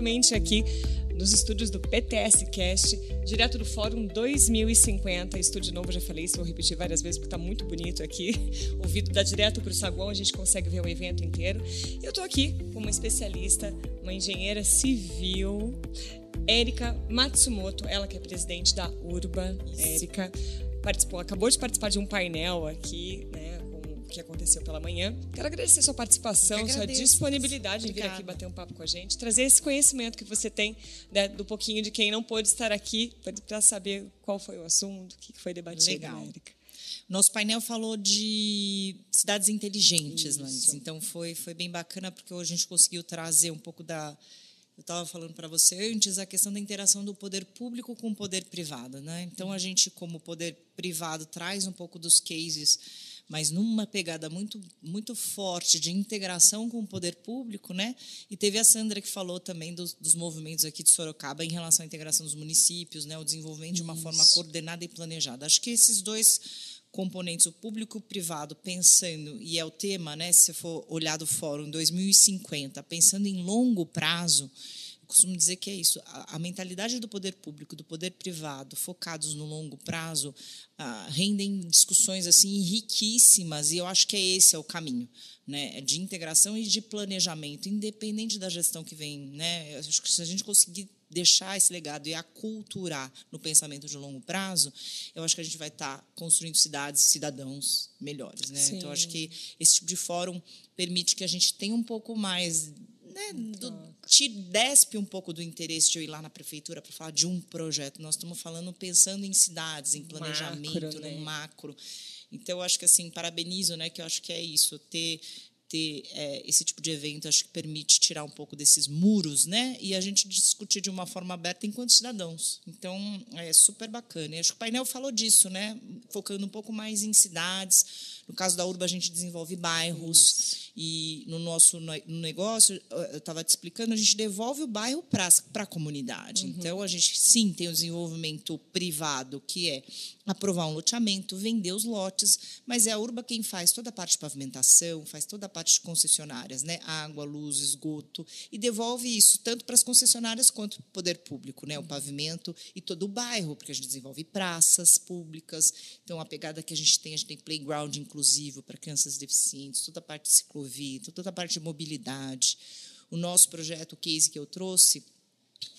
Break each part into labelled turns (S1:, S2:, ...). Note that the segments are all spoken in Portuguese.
S1: diretamente aqui nos estúdios do PTS Cast, direto do Fórum 2050. Estúdio novo, já falei isso, vou repetir várias vezes porque está muito bonito aqui. O vídeo dá direto para o saguão, a gente consegue ver o evento inteiro. Eu estou aqui com uma especialista, uma engenheira civil, Érica Matsumoto, ela que é presidente da Urba. Érica participou, acabou de participar de um painel aqui, né? Que aconteceu pela manhã. Quero agradecer sua participação, sua disponibilidade em vir aqui bater um papo com a gente, trazer esse conhecimento que você tem né, do pouquinho de quem não pôde estar aqui para saber qual foi o assunto, o que foi debatido.
S2: Legal. Nosso painel falou de cidades inteligentes, Isso. Então foi, foi bem bacana porque hoje a gente conseguiu trazer um pouco da eu estava falando para você antes a questão da interação do poder público com o poder privado, né? Então a gente como poder privado traz um pouco dos cases mas numa pegada muito, muito forte de integração com o poder público, né? E teve a Sandra que falou também dos, dos movimentos aqui de Sorocaba em relação à integração dos municípios, né? O desenvolvimento de uma Isso. forma coordenada e planejada. Acho que esses dois componentes, o público e o privado, pensando, e é o tema, né, se for olhar do fórum 2050, pensando em longo prazo, costumo dizer que é isso. A, a, mentalidade do poder público, do poder privado, focados no longo prazo, ah, rendem discussões assim riquíssimas. E eu acho que é esse é o caminho, né? De integração e de planejamento, independente da gestão que vem, né? Eu acho que se a gente conseguir deixar esse legado e aculturar no pensamento de longo prazo, eu acho que a gente vai estar construindo cidades, cidadãos melhores, né? Sim. Então acho que esse tipo de fórum permite que a gente tenha um pouco mais né, do, te despe um pouco do interesse de eu ir lá na prefeitura para falar de um projeto. Nós estamos falando pensando em cidades, em planejamento, macro, né? no macro. Então, eu acho que assim, parabenizo, né? Que eu acho que é isso, ter ter é, esse tipo de evento acho que permite tirar um pouco desses muros, né? E a gente discutir de uma forma aberta enquanto cidadãos. Então é super bacana. E acho que o painel falou disso, né? Focando um pouco mais em cidades. No caso da Urba a gente desenvolve bairros. Isso. E no nosso no negócio, eu estava te explicando, a gente devolve o bairro para a comunidade. Uhum. Então, a gente sim tem o desenvolvimento privado, que é aprovar um loteamento, vender os lotes, mas é a Urba quem faz toda a parte de pavimentação, faz toda a parte de concessionárias, né? água, luz, esgoto, e devolve isso tanto para as concessionárias quanto para o poder público, né? o pavimento e todo o bairro, porque a gente desenvolve praças públicas. Então, a pegada que a gente tem, a gente tem playground inclusivo para crianças deficientes, toda a parte de ciclovia, toda a parte de mobilidade. O nosso projeto, o case que eu trouxe,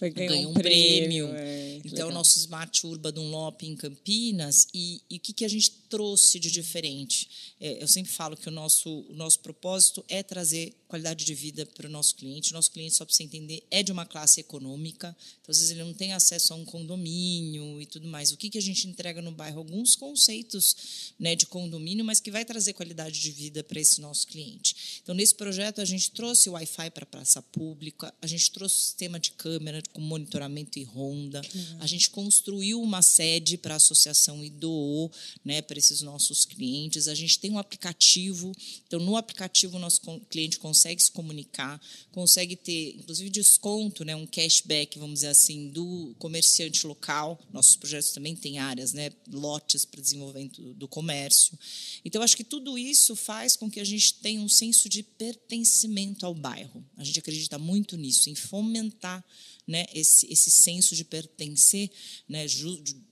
S1: foi, ganhou, ganhou um prêmio. prêmio.
S2: É, então, o nosso Smart Urba Dunlop em Campinas. E, e o que, que a gente trouxe de diferente? É, eu sempre falo que o nosso, o nosso propósito é trazer qualidade de vida para o nosso cliente. O nosso cliente, só para você entender, é de uma classe econômica. Então, às vezes, ele não tem acesso a um condomínio e tudo mais. O que, que a gente entrega no bairro? Alguns conceitos né, de condomínio, mas que vai trazer qualidade de vida para esse nosso cliente. Então, nesse projeto, a gente trouxe o Wi-Fi para a praça pública, a gente trouxe o sistema de câmera com monitoramento e ronda. Uhum. A gente construiu uma sede para a associação e doou né, para esses nossos clientes. A gente tem um aplicativo, então no aplicativo o nosso cliente consegue se comunicar, consegue ter, inclusive, desconto, né, um cashback, vamos dizer assim, do comerciante local. Nossos projetos também têm áreas, né, lotes para desenvolvimento do comércio. Então, acho que tudo isso faz com que a gente tenha um senso de pertencimento ao bairro. A gente acredita muito nisso, em fomentar né, esse, esse senso de pertencer, né,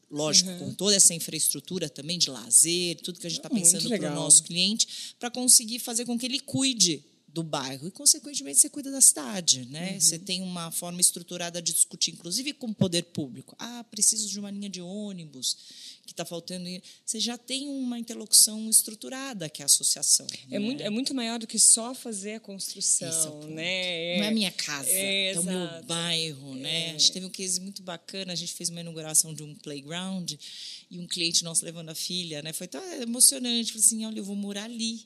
S2: lógico, uhum. com toda essa infraestrutura também de lazer, tudo que a gente está pensando para o nosso cliente, para conseguir fazer com que ele cuide do bairro e, consequentemente, você cuida da cidade. Né? Uhum. Você tem uma forma estruturada de discutir, inclusive com o poder público. Ah, preciso de uma linha de ônibus que está faltando. Você já tem uma interlocução estruturada, que é a associação.
S1: É, né? muito, é muito maior do que só fazer a construção. É né?
S2: Não é a minha casa, é, é o meu bairro. Né? É. A gente teve um case muito bacana, a gente fez uma inauguração de um playground e um cliente nosso levando a filha. Né? Foi tão emocionante. Falei assim, olha, eu vou morar ali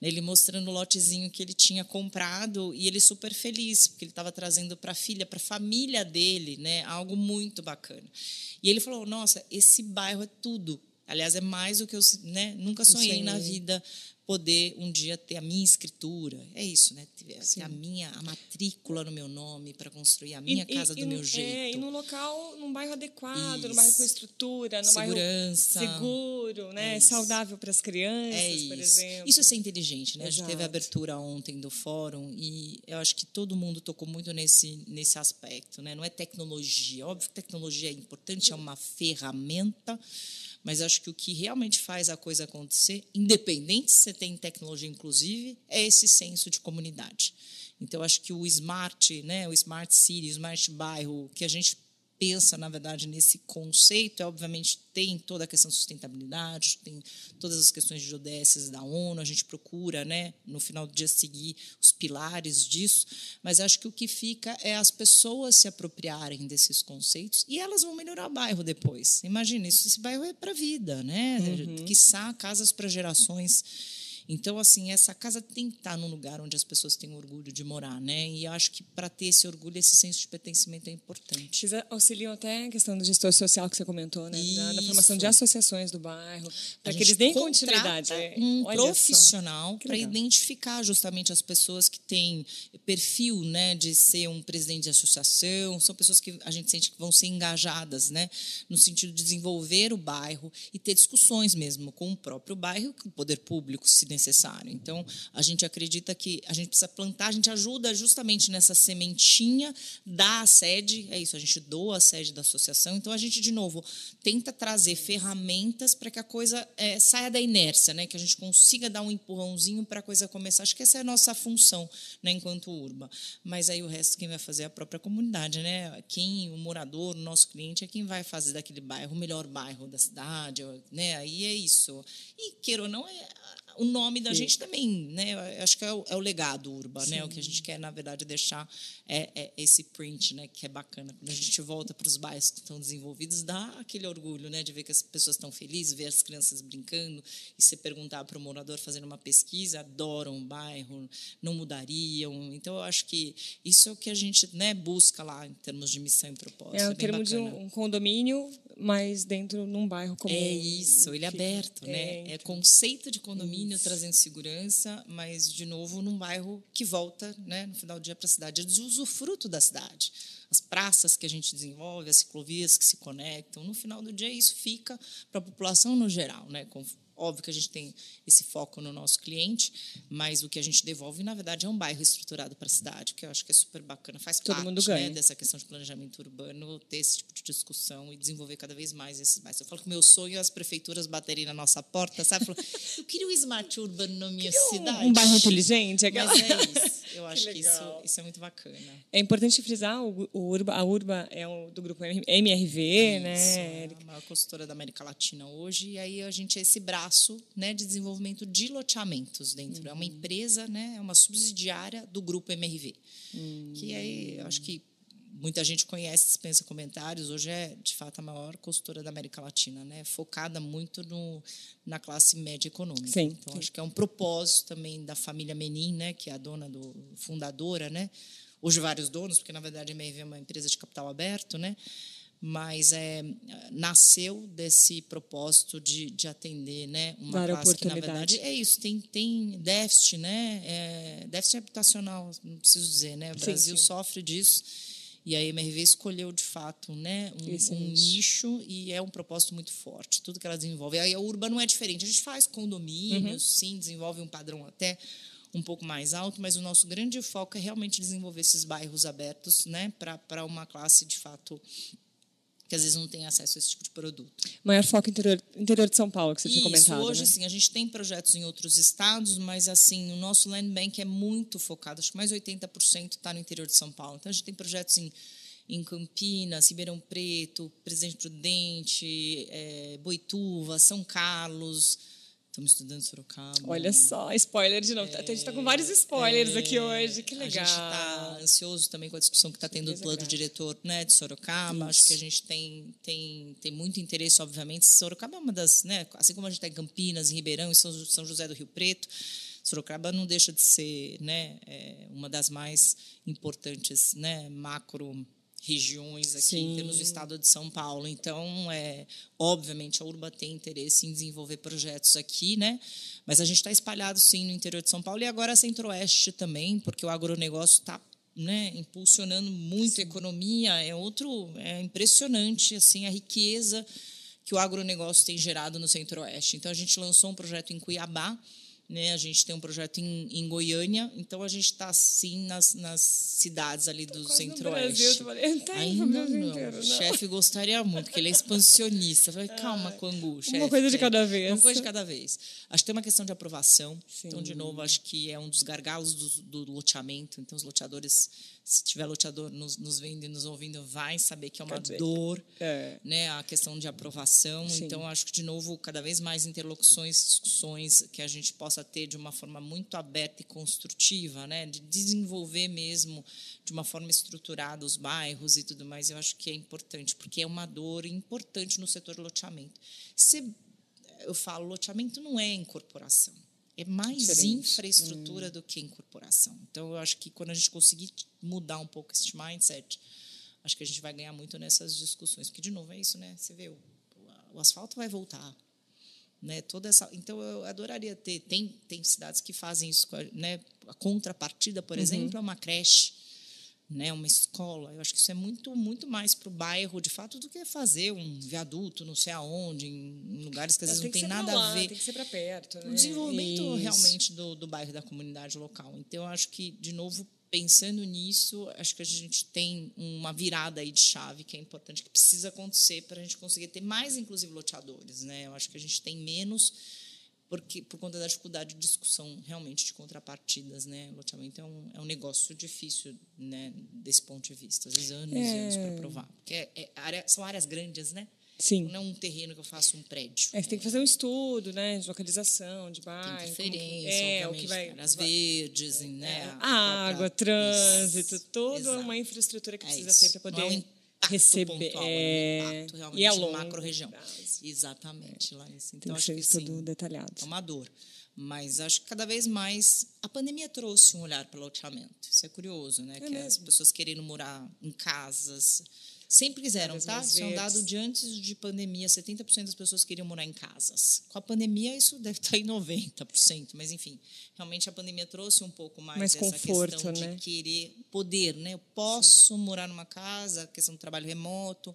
S2: ele mostrando o lotezinho que ele tinha comprado e ele super feliz, porque ele estava trazendo para a filha, para a família dele, né, algo muito bacana. E ele falou: Nossa, esse bairro é tudo Aliás, é mais do que eu né, nunca sonhei Sim. na vida poder um dia ter a minha escritura. É isso, né? Ter, ter a minha a matrícula no meu nome para construir a minha e, casa e, do e, meu jeito. É,
S1: e num local, num bairro adequado, isso. num bairro com estrutura, num
S2: Segurança.
S1: bairro seguro, né? É saudável para as crianças, é
S2: isso.
S1: por exemplo.
S2: Isso é ser inteligente, né? Exato. A gente teve a abertura ontem do fórum e eu acho que todo mundo tocou muito nesse nesse aspecto, né? Não é tecnologia. Óbvio que tecnologia é importante, é uma ferramenta mas acho que o que realmente faz a coisa acontecer, independente se você tem tecnologia, inclusive, é esse senso de comunidade. Então, acho que o smart, né, o smart city, o smart bairro, que a gente pensa, na verdade, nesse conceito, é obviamente tem toda a questão de sustentabilidade, tem todas as questões de ODS da ONU, a gente procura, né, no final do dia seguir os pilares disso, mas acho que o que fica é as pessoas se apropriarem desses conceitos e elas vão melhorar o bairro depois. Imagina, isso, esse bairro é para a vida, né? Uhum. Quiçá casas para gerações então, assim, essa casa tem que estar num lugar onde as pessoas têm orgulho de morar, né? E acho que para ter esse orgulho, esse senso de pertencimento é importante.
S1: Vocês auxiliam até a questão do gestor social que você comentou, né? Da, da, formação de associações do bairro, para que eles deem continuidade.
S2: É, um profissional para identificar justamente as pessoas que têm perfil, né, de ser um presidente de associação, são pessoas que a gente sente que vão ser engajadas, né, no sentido de desenvolver o bairro e ter discussões mesmo com o próprio bairro, com o poder público, se necessário. Então, a gente acredita que a gente precisa plantar, a gente ajuda justamente nessa sementinha da sede, é isso, a gente doa a sede da associação. Então, a gente, de novo, tenta trazer ferramentas para que a coisa é, saia da inércia, né? que a gente consiga dar um empurrãozinho para a coisa começar. Acho que essa é a nossa função né, enquanto urba. Mas aí o resto quem vai fazer é a própria comunidade. Né? Quem, o morador, o nosso cliente, é quem vai fazer daquele bairro o melhor bairro da cidade. Né? Aí é isso. E, queira ou não, é o nome da Sim. gente também, né? Acho que é o, é o legado Urba, né? O que a gente quer, na verdade, deixar é, é, esse print, né? Que é bacana. Quando a gente volta para os bairros que estão desenvolvidos, dá aquele orgulho, né? De ver que as pessoas estão felizes, ver as crianças brincando. E se perguntar para o morador fazendo uma pesquisa, adoram o bairro, não mudariam. Então, eu acho que isso é o que a gente né, busca lá em termos de missão e propósito.
S1: É, o é termo bacana. de um condomínio, mas dentro num bairro como
S2: É isso, ele é aberto, né? É conceito de condomínio condomínio trazendo segurança, mas, de novo, num bairro que volta, né, no final do dia, para a cidade. É usufruto da cidade. As praças que a gente desenvolve, as ciclovias que se conectam. No final do dia, isso fica para a população no geral, né, com Óbvio que a gente tem esse foco no nosso cliente, mas o que a gente devolve, na verdade, é um bairro estruturado para a cidade, que eu acho que é super bacana. Faz Todo parte mundo ganha. Né, dessa questão de planejamento urbano, ter esse tipo de discussão e desenvolver cada vez mais esses bairros. Eu falo que o meu sonho é as prefeituras baterem na nossa porta, sabe? eu queria um smart urbano na minha cidade.
S1: Um bairro inteligente.
S2: Aquela... Mas é isso. Eu acho que, que isso, isso, é muito bacana.
S1: É importante frisar, o, o Urba, a Urba é o, do grupo MRV, né,
S2: isso, né? É a maior consultora da América Latina hoje, e aí a gente é esse braço braço né, de desenvolvimento de loteamentos dentro. Uhum. É uma uhum. empresa, né, é uma subsidiária do grupo MRV. Uhum. Que aí, acho que muita gente conhece, dispensa comentários. Hoje é, de fato, a maior consultora da América Latina, né? focada muito no, na classe média econômica.
S1: Sim,
S2: então, sim. acho que é um propósito também da família Menin, né? que é a dona, do fundadora, né? hoje vários donos, porque, na verdade, a MRV é uma empresa de capital aberto, né? Mas é, nasceu desse propósito de, de atender né, uma Dar classe que, na verdade, é isso, tem, tem déficit, né? É, déficit habitacional, não preciso dizer, né? O sim, Brasil sim. sofre disso. E a MRV escolheu, de fato, né, um, um, nicho e é um propósito muito forte, tudo que ela desenvolve. Aí a Urba não é diferente. A gente faz condomínios, uhum. sim, desenvolve um padrão até um pouco mais alto, mas o nosso grande foco é realmente desenvolver esses bairros abertos né, para uma classe, de fato, que às vezes não tem acesso a esse tipo de produto.
S1: Maior foco interior, interior de São Paulo, que você Isso, tinha comentado.
S2: Hoje,
S1: né?
S2: sim, a gente tem projetos em outros estados, mas assim, o nosso land bank é muito focado, acho que mais 80% está no interior de São Paulo. Então, a gente tem projetos em, em Campinas, Ribeirão Preto, Presidente Prudente, é, Boituva, São Carlos Estamos estudando Sorocaba.
S1: Olha só, spoiler de novo. É, a gente está com vários spoilers é, aqui hoje, que legal.
S2: A gente está ansioso também com a discussão que está tendo do plano diretor né, de Sorocaba. Isso. Acho que a gente tem, tem, tem muito interesse, obviamente. Sorocaba é uma das, né, assim como a gente está em Campinas, em Ribeirão, em São, São José do Rio Preto, Sorocaba não deixa de ser né, é, uma das mais importantes né, macro regiões aqui, Sim. temos o estado de São Paulo. Então, é, obviamente, a Urba tem interesse em desenvolver projetos aqui, né? Mas a gente está espalhado, sim, no interior de São Paulo e agora Centro-Oeste também, porque o agronegócio está né, impulsionando muito a economia. É outro, é impressionante, assim, a riqueza que o agronegócio tem gerado no Centro-Oeste. Então, a gente lançou um projeto em Cuiabá, né? A gente tem um projeto em, em Goiânia, então a gente está sim nas, nas cidades ali do Centro-Oeste.
S1: Tá Ainda não.
S2: O chefe gostaria muito, porque ele é expansionista. Falei, calma, Quangu, chefe.
S1: Uma coisa de cada vez.
S2: Uma coisa de cada vez. Acho que tem uma questão de aprovação. Sim. Então, de novo, acho que é um dos gargalos do, do loteamento. Então, os loteadores se tiver loteador nos, nos vendo e nos ouvindo, vai saber que é uma dor, é. né? A questão de aprovação. Sim. Então, acho que, de novo, cada vez mais interlocuções, discussões que a gente possa ter de uma forma muito aberta e construtiva, né? De desenvolver mesmo de uma forma estruturada os bairros e tudo mais. Eu acho que é importante, porque é uma dor importante no setor loteamento. Se, eu falo, loteamento não é incorporação é mais Diferente. infraestrutura hum. do que incorporação. Então, eu acho que quando a gente conseguir mudar um pouco esse mindset, acho que a gente vai ganhar muito nessas discussões. Porque, de novo, é isso, né? Você vê, o, o asfalto vai voltar. Né, toda essa, então eu adoraria ter tem tem cidades que fazem isso né a contrapartida por uhum. exemplo é uma creche né, uma escola. Eu acho que isso é muito, muito mais para o bairro, de fato, do que fazer um viaduto, não sei aonde, em lugares que às vezes não tem nada
S1: lá,
S2: a ver.
S1: Tem que ser para perto. Né?
S2: O desenvolvimento isso. realmente do, do bairro, da comunidade local. Então, eu acho que, de novo, pensando nisso, acho que a gente tem uma virada aí de chave que é importante, que precisa acontecer para a gente conseguir ter mais, inclusive, loteadores. Né? Eu acho que a gente tem menos porque por conta da dificuldade de discussão realmente de contrapartidas, né? Loteamento é um, é um negócio difícil, né? Desse ponto de vista, às vezes anos é. e anos para provar, porque é, é área, são áreas grandes, né?
S1: Sim.
S2: Não é um terreno que eu faço um prédio.
S1: É, você tem que fazer um estudo, né? De localização, de bairro.
S2: Tem interferência, é, o que vai, áreas verdes, né? É,
S1: a água, trânsito, toda uma infraestrutura que é precisa ter para poder
S2: não é um receber pontual, é... um impacto realmente
S1: e é longo
S2: macro-região. Exatamente, lá nesse.
S1: Então, Tem acho que ser tudo detalhado.
S2: É uma dor. Mas acho que cada vez mais a pandemia trouxe um olhar para o loteamento. Isso é curioso, né? É que mesmo. as pessoas querendo morar em casas, Sempre quiseram, tá? Isso é um dado de antes de pandemia, 70% das pessoas queriam morar em casas. Com a pandemia, isso deve estar em 90%, mas enfim, realmente a pandemia trouxe um pouco mais, mais essa conforto, questão né? de querer poder, né? Eu posso Sim. morar numa casa, questão do trabalho remoto.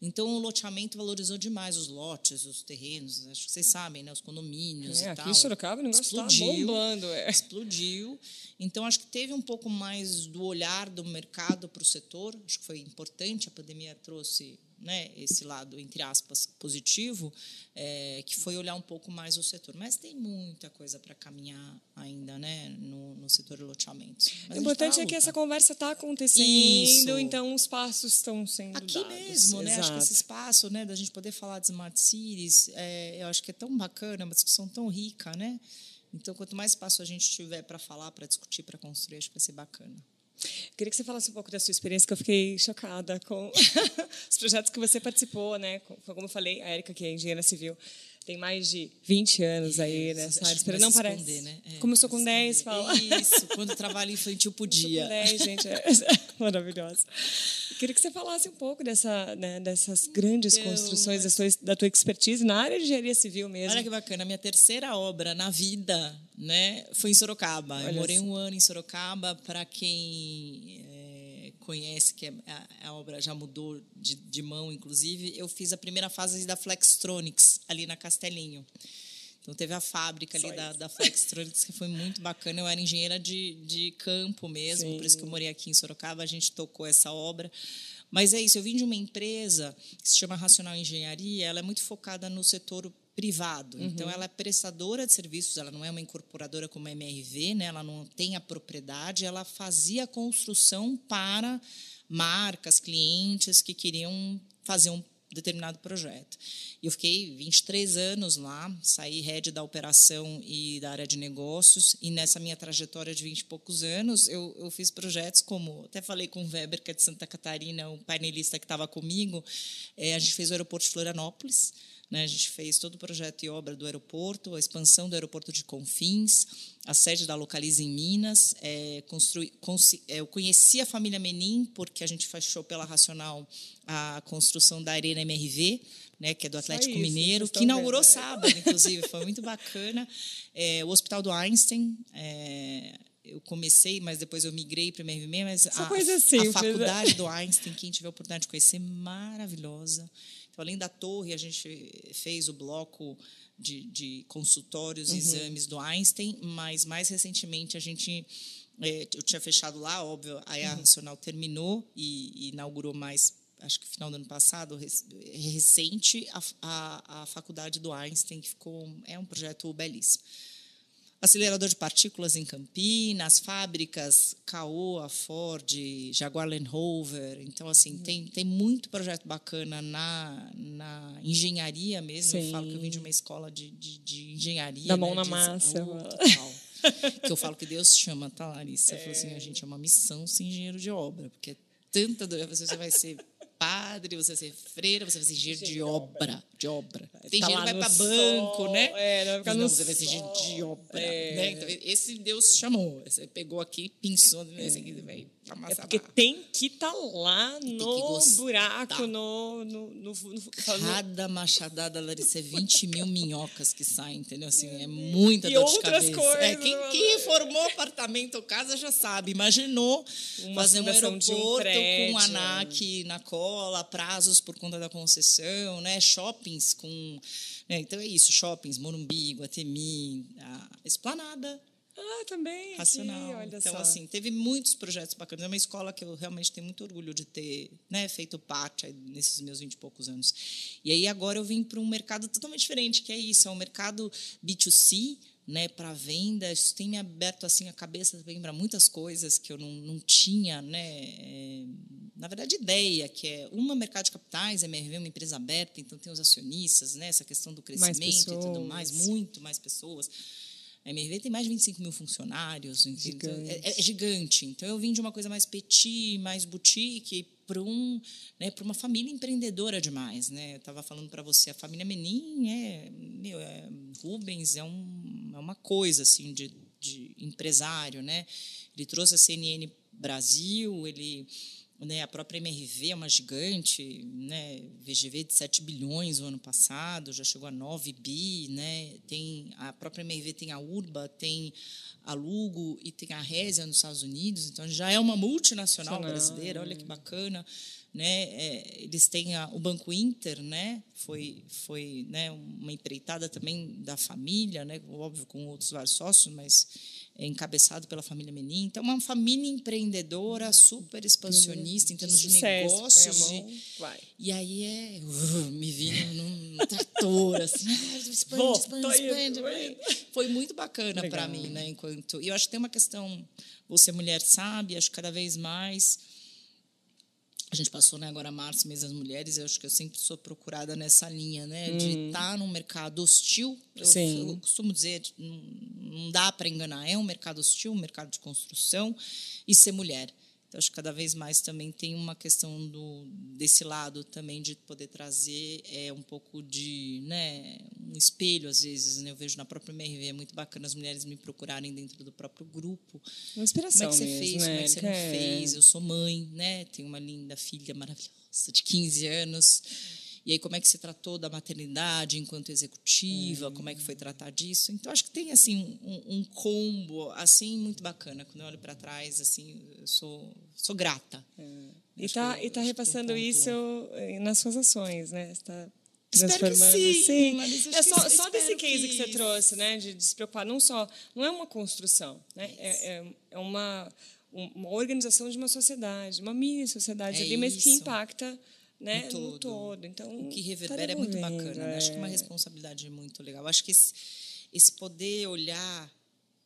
S2: Então, o loteamento valorizou demais os lotes, os terrenos, acho que vocês sabem, né? os condomínios
S1: é,
S2: e
S1: aqui
S2: tal.
S1: em Sorocaba o negócio está bombando. É.
S2: Explodiu. Então, acho que teve um pouco mais do olhar do mercado para o setor. Acho que foi importante. A pandemia trouxe né, esse lado, entre aspas, positivo, é, que foi olhar um pouco mais o setor. Mas tem muita coisa para caminhar ainda né, no, no setor de loteamentos.
S1: Mas o importante tá é que essa conversa está acontecendo, Isso. então os passos estão sendo
S2: Aqui
S1: dados.
S2: mesmo, né? Acho que esse espaço né, da gente poder falar de Smart Cities, é, eu acho que é tão bacana, uma discussão tão rica, né? Então, quanto mais espaço a gente tiver para falar, para discutir, para construir, acho que vai ser bacana.
S1: Queria que você falasse um pouco da sua experiência, que eu fiquei chocada com os projetos que você participou, né? Como eu falei, a Érica, que é engenheira civil, tem mais de 20 anos aí nessa área. Espera, não parece. Esconder, né? É, Começou com 10, fala.
S2: Isso, quando trabalho infantil podia.
S1: Com 10, gente, é maravilhosa. Queria que você falasse um pouco dessa, né, dessas grandes construções da, sua, da tua expertise na área de engenharia civil mesmo.
S2: Olha que bacana, a minha terceira obra na vida né, foi em Sorocaba. Olha eu morei assim. um ano em Sorocaba, para quem conhece, que é, a, a, obra já mudou de, de mão, inclusive, eu fiz a primeira fase da Flextronics, ali na Castelinho. Então, teve a fábrica ali da, da Flextronics, que foi muito bacana. Eu era engenheira de, de campo mesmo, Sim. por isso que eu morei aqui em Sorocaba. A gente tocou essa obra. Mas é isso, eu vim de uma empresa que se chama Racional Engenharia, ela é muito focada no setor privado. Uhum. Então, ela é prestadora de serviços, ela não é uma incorporadora como a MRV, né? ela não tem a propriedade, ela fazia a construção para marcas, clientes que queriam fazer um determinado projeto. E eu fiquei 23 anos lá, saí head da operação e da área de negócios, e nessa minha trajetória de 20 e poucos anos, eu, eu fiz projetos como, até falei com o Weber, que é de Santa Catarina, o painelista que estava comigo, é, a gente fez o aeroporto de Florianópolis, Né? A gente fez todo o projeto e obra do aeroporto, a expansão do aeroporto de Confins, a sede da Localiza em Minas. É, construí, é, eu conheci a família Menin porque a gente fechou pela Racional a construção da Arena MRV, né, que é do Atlético isso, Mineiro, que inaugurou vendo. sábado, inclusive, foi muito bacana. É, o Hospital do Einstein, é, eu comecei, mas depois eu migrei para o MRV, mas a,
S1: assim,
S2: a faculdade do Einstein, quem tiver a oportunidade de conhecer, maravilhosa. Então, além da torre, a gente fez o bloco de, de consultórios e uhum. exames do Einstein, mas mais recentemente a gente é, eu tinha fechado lá, óbvio, a EA uhum. Nacional terminou e, e, inaugurou mais, acho que final do ano passado, recente, a, a, a faculdade do Einstein, que ficou é um projeto belíssimo acelerador de partículas em Campinas, fábricas Caoa, Ford, Jaguar Land Rover. Então, assim, uhum. tem, tem muito projeto bacana na, na engenharia mesmo. Sim. Eu falo que eu vim de uma escola de, de, de engenharia.
S1: Da mão né? na massa.
S2: Oh, que eu falo que Deus chama, tá, Larissa? É. Eu falo assim, a gente é uma missão ser engenheiro de obra, porque é tanta dor. Você vai ser padre, você vai ser freira, você vai ser engenheiro de obra. De obra. Tem tá gente que vai para banco, né?
S1: É, não, vai ficar
S2: não você vai ser engenheiro de obra. É. Né? Então, esse Deus chamou. Você pegou aqui, pensou, é. esse aqui vai
S1: é porque tem que estar tá lá no buraco, no, no, no, no,
S2: Cada machadada, Larissa, é 20 mil minhocas que saem, entendeu? Assim, é muita
S1: e
S2: dor
S1: de
S2: cabeça.
S1: Coisas,
S2: é, quem, quem formou apartamento ou casa já sabe. Imaginou Uma fazer um aeroporto um com ANAC na cola, prazos por conta da concessão, né? Shoppings com... Né? Então é isso, shoppings, Morumbi, Guatemi, a Esplanada,
S1: ah, também.
S2: Racional.
S1: Aqui,
S2: então,
S1: só.
S2: assim, teve muitos projetos bacanas. É uma escola que eu realmente tenho muito orgulho de ter né, feito parte nesses meus 20 e poucos anos. E aí agora eu vim para um mercado totalmente diferente, que é isso, é um mercado B2C, né, para venda. Isso tem me aberto assim a cabeça também para muitas coisas que eu não, não tinha, né, é, na verdade, ideia, que é uma mercado de capitais, a MRV é uma empresa aberta, então tem os acionistas, né, essa questão do crescimento e tudo mais, muito mais pessoas a MRV tem mais de 25 mil funcionários, então é, é, gigante. Então eu vim de uma coisa mais petit, mais boutique, para um, né, uma família empreendedora demais, né? Eu estava falando para você, a família Menin é, meu, é Rubens é, um, é uma coisa assim de, de empresário, né? Ele trouxe a CNN Brasil, ele né, a própria MRV é uma gigante, né, VGV de 7 bilhões no ano passado, já chegou a 9 bi, né, tem a própria MRV tem a Urba, tem a Lugo e tem a Résia nos Estados Unidos, então já é uma multinacional brasileira, olha que bacana, né, é, eles têm a, o Banco Inter, né, foi foi né, uma empreitada também da família, né, óbvio com outros vários sócios, mas é encabeçado pela família Menin. Então, uma família empreendedora, super expansionista em termos de, de negócios.
S1: E,
S2: e aí é. Uh, me vi num, num trator, assim, expande, expande, expande. Foi muito bacana para mim, né? Enquanto. E eu acho que tem uma questão. Você, mulher, sabe, acho que cada vez mais a gente passou né, agora março, mês das mulheres, eu acho que eu sempre sou procurada nessa linha, né? Hum. De estar tá num mercado hostil. Eu,
S1: Sim.
S2: eu costumo dizer, não, não dá para enganar, é um mercado hostil, um mercado de construção, e ser mulher. Então, acho que cada vez mais também tem uma questão do, desse lado também de poder trazer é, um pouco de né, um espelho, às vezes. Né? Eu vejo na própria MRV, é muito bacana as mulheres me procurarem dentro do próprio grupo.
S1: Uma inspiração
S2: Como é que
S1: você
S2: mesmo,
S1: fez,
S2: né? como é que você não fez? Eu sou mãe, né? tenho uma linda filha maravilhosa de 15 anos. E aí, como é que se tratou da maternidade enquanto executiva? Hum. Como é que foi tratar disso? Então, acho que tem assim um, um combo assim muito bacana. Quando eu olho para trás, assim, eu sou, sou grata.
S1: É. E está e tá repassando um isso eh, nas suas ações, né? Está
S2: transformando. Sim, sim.
S1: É só, só desse case que, que você trouxe, né? De, de, se preocupar, não só. Não é uma construção, né? É, é, é uma, uma organização de uma sociedade, uma mini sociedade é ali, mas que impacta né? No todo. no todo. Então,
S2: o que reverbera tá é muito bacana. Né? Acho que é uma responsabilidade muito legal. Acho que esse, esse poder olhar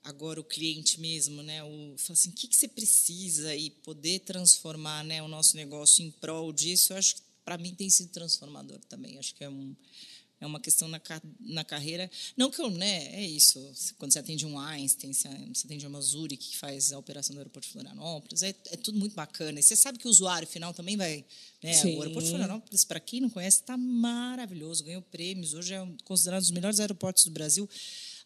S2: agora o cliente mesmo, né? O falar assim, o que, que você precisa e poder transformar, né, o nosso negócio em prol disso. Eu acho que para mim tem sido transformador também. Acho que é um é uma questão na, na carreira. Não que eu, né, é isso. Quando você atende um Einstein, você atende uma Zurich, que faz a operação do aeroporto de Florianópolis, é, é tudo muito bacana. E você sabe que o usuário final também vai. Né, o aeroporto de Florianópolis, para quem não conhece, está maravilhoso, ganhou prêmios. Hoje é considerado um dos melhores aeroportos do Brasil.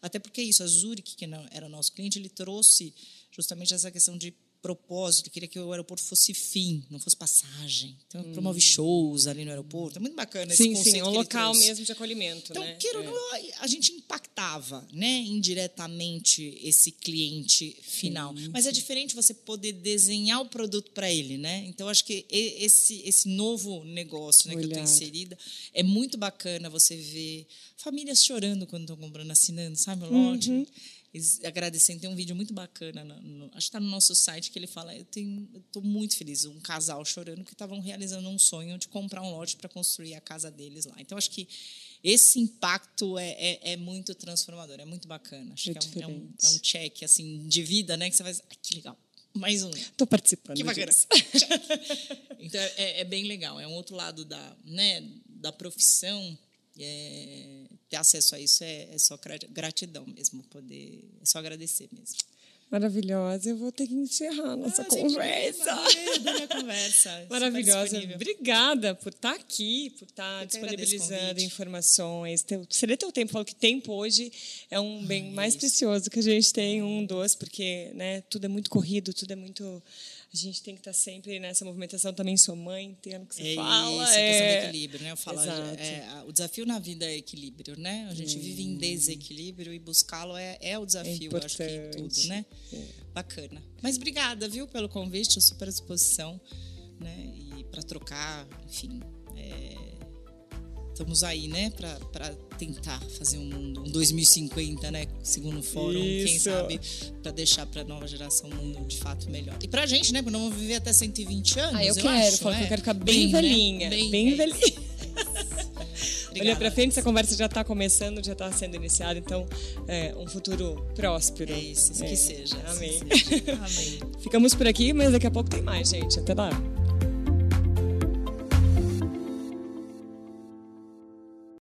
S2: Até porque é isso, a Zurich, que era nosso cliente, ele trouxe justamente essa questão de propósito, queria que o aeroporto fosse fim, não fosse passagem. Então, hum. promove shows ali no aeroporto. É muito bacana esse
S1: sim,
S2: conceito.
S1: Sim, é um local mesmo de acolhimento.
S2: Então,
S1: né?
S2: queira é. a gente impactava né, indiretamente esse cliente final. Sim. Mas é diferente você poder desenhar o produto para ele. Né? Então, acho que esse, esse novo negócio né, que eu estou inserida é muito bacana você ver famílias chorando quando estão comprando, assinando, sabe, o lote. Uhum agradecendo. Tem um vídeo muito bacana, no, acho que está no nosso site, que ele fala: Eu estou muito feliz. Um casal chorando que estavam realizando um sonho de comprar um lote para construir a casa deles lá. Então, acho que esse impacto é, é, é muito transformador, é muito bacana. Acho é que é um, é um, é um, check assim, de vida né, que você faz. Ah, que legal. Mais um.
S1: Estou participando.
S2: Que bacana. então, é, é, bem legal. É um outro lado da, né, da profissão. É, ter acesso a isso é, é só gratidão mesmo, poder, é só agradecer mesmo.
S1: Maravilhosa. Eu vou ter que encerrar a nossa ah, conversa.
S2: minha conversa.
S1: Maravilhosa. Obrigada por estar aqui, por estar disponibilizando informações. Ceder teu tempo. Falo que tempo hoje é um bem mais isso. precioso que a gente tem, um dos, porque né, tudo é muito corrido, tudo é muito a gente tem que estar sempre nessa movimentação também sua mãe entendo o que você
S2: é
S1: fala
S2: isso, é a questão do equilíbrio né eu falo é, o desafio na vida é equilíbrio né a gente hum. vive em desequilíbrio e buscá-lo é, é o desafio é acho que tudo né é. bacana mas obrigada viu pelo convite super à disposição né e para trocar enfim é, estamos aí, né, para tentar fazer um mundo, um 2050, né, segundo o fórum, Isso. quem sabe, para deixar para a nova geração um mundo de fato melhor. E para a gente, né, porque não vamos viver até 120 anos.
S1: Ah, eu, eu quero, acho, né? eu quero ficar bem, bem velhinha, né? bem, bem velhinha. Olha para frente, essa conversa já está começando, já está sendo iniciada, então é um futuro próspero.
S2: É isso, é. que seja.
S1: Amém.
S2: Que seja. Amém.
S1: Ficamos por aqui, mas daqui a pouco tem mais, gente. Até lá.